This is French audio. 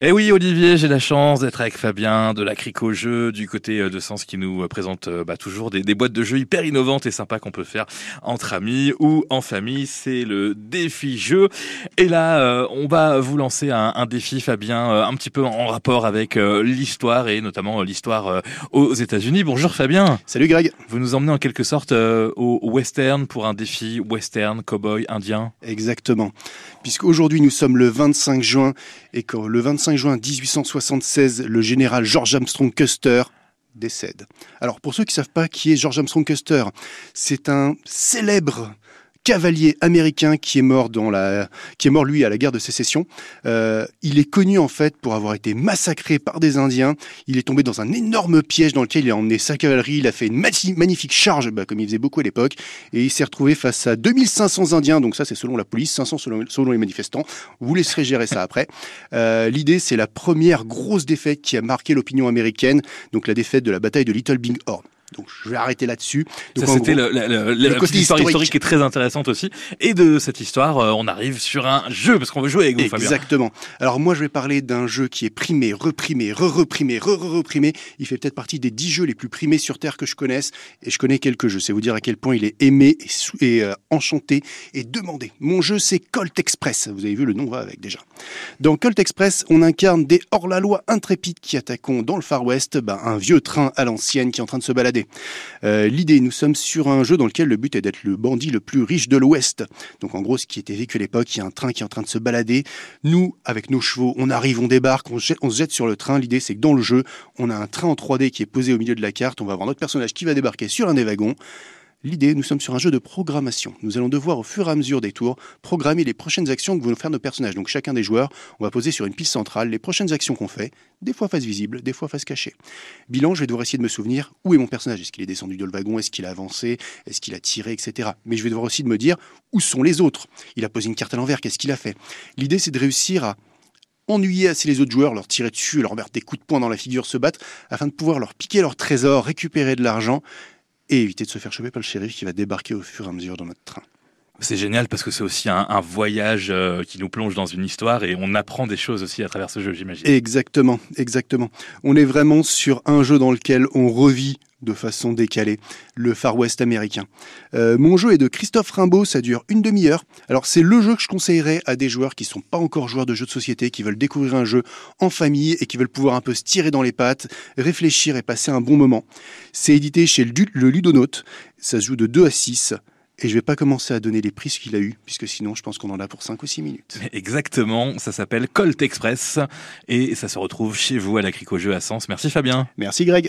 Eh oui, Olivier, j'ai la chance d'être avec Fabien de la Cric au jeu du côté euh, de Sens qui nous euh, présente euh, bah, toujours des, boîtes de jeux hyper innovantes et sympas qu'on peut faire entre amis ou en famille. C'est le défi jeu. Et là, on va vous lancer un, défi, Fabien, un petit peu en rapport avec l'histoire et notamment l'histoire aux États-Unis. Bonjour Fabien. Salut Greg. Vous nous emmenez en quelque sorte au western pour un défi western, cowboy, indien. Exactement. Puisqu'aujourd'hui nous sommes le 25 juin et que le 25 5 juin 1876, le général George Armstrong Custer décède. Alors pour ceux qui ne savent pas qui est George Armstrong Custer, c'est un célèbre cavalier américain qui est mort dans la, qui est mort lui à la guerre de sécession. Euh, il est connu en fait pour avoir été massacré par des Indiens. Il est tombé dans un énorme piège dans lequel il a emmené sa cavalerie. Il a fait une magnifique charge, bah, comme il faisait beaucoup à l'époque, et il s'est retrouvé face à 2500 Indiens. Donc ça, c'est selon la police, 500 selon, les manifestants. Vous laisserez gérer ça après. Euh, l'idée, c'est la première grosse défaite qui a marqué l'opinion américaine. Donc la défaite de la bataille de Little Big Horn. Donc je vais arrêter là-dessus. Ça c'était l'histoire historique. qui est très intéressante aussi. Et de cette histoire, euh, on arrive sur un jeu parce qu'on veut jouer avec vous, Fabien. Exactement. Alors moi je vais parler d'un jeu qui est primé, reprimé, re-reprimé, re-reprimé. Il fait peut-être partie des dix jeux les plus primés sur Terre que je connaisse. Et je connais quelques jeux. C'est vous dire à quel point il est aimé et, et euh, enchanté et demandé. Mon jeu c'est Colt Express. Vous avez vu le nom va avec déjà. Dans Colt Express, on incarne des hors-la-loi intrépides qui attaquent dans le Far West ben, un vieux train à l'ancienne qui est en train de se balader euh, l'idée, nous sommes sur un jeu dans lequel le but est d'être le bandit le plus riche de l'Ouest. Donc en gros, ce qui était vécu à l'époque, il y a un train qui est en train de se balader. Nous, avec nos chevaux, on arrive, on débarque, on, on se jette sur le train. L'idée, c'est que dans le jeu, on a un train en 3D qui est posé au milieu de la carte. On va avoir notre personnage qui va débarquer sur un des wagons. L'idée, nous sommes sur un jeu de programmation. Nous allons devoir, au fur et à mesure des tours, programmer les prochaines actions que vont faire nos personnages. Donc chacun des joueurs, on va poser sur une piste centrale les prochaines actions qu'on fait, des fois face visible, des fois face cachée. Bilan, je vais devoir essayer de me souvenir où est mon personnage. Est-ce qu'il est descendu de le wagon? Est-ce qu'il a avancé? Est-ce qu'il a tiré Etc. Mais je vais devoir aussi de me dire où sont les autres. Il a posé une carte à l'envers, qu'est-ce qu'il a fait? L'idée, c'est de réussir à ennuyer assez les autres joueurs, leur tirer dessus, leur mettre des coups de poing dans la figure, se battre, afin de pouvoir leur piquer leur trésor, récupérer de l'argent et éviter de se faire choper par le shérif qui va débarquer au fur et à mesure dans notre train. C'est génial parce que c'est aussi un, voyage euh, qui nous plonge dans une histoire et on apprend des choses aussi à travers ce jeu, j'imagine. Exactement, exactement. On est vraiment sur un jeu dans lequel on revit de façon décalée, le Far West américain. Euh, mon jeu est de Christophe Rimbaud, ça dure une demi-heure. Alors c'est le jeu que je conseillerais à des joueurs qui ne sont pas encore joueurs de jeux de société, qui veulent découvrir un jeu en famille et qui veulent pouvoir un peu se tirer dans les pattes, réfléchir et passer un bon moment. C'est édité chez le, le Ludonote, ça se joue de 2 à 6. Et je vais pas commencer à donner les prix qu'il a eu, puisque sinon je pense qu'on en a pour 5 ou 6 minutes. Exactement, ça s'appelle Colt Express et ça se retrouve chez vous à la Cric au jeu à Sens. Merci Fabien. Merci Greg.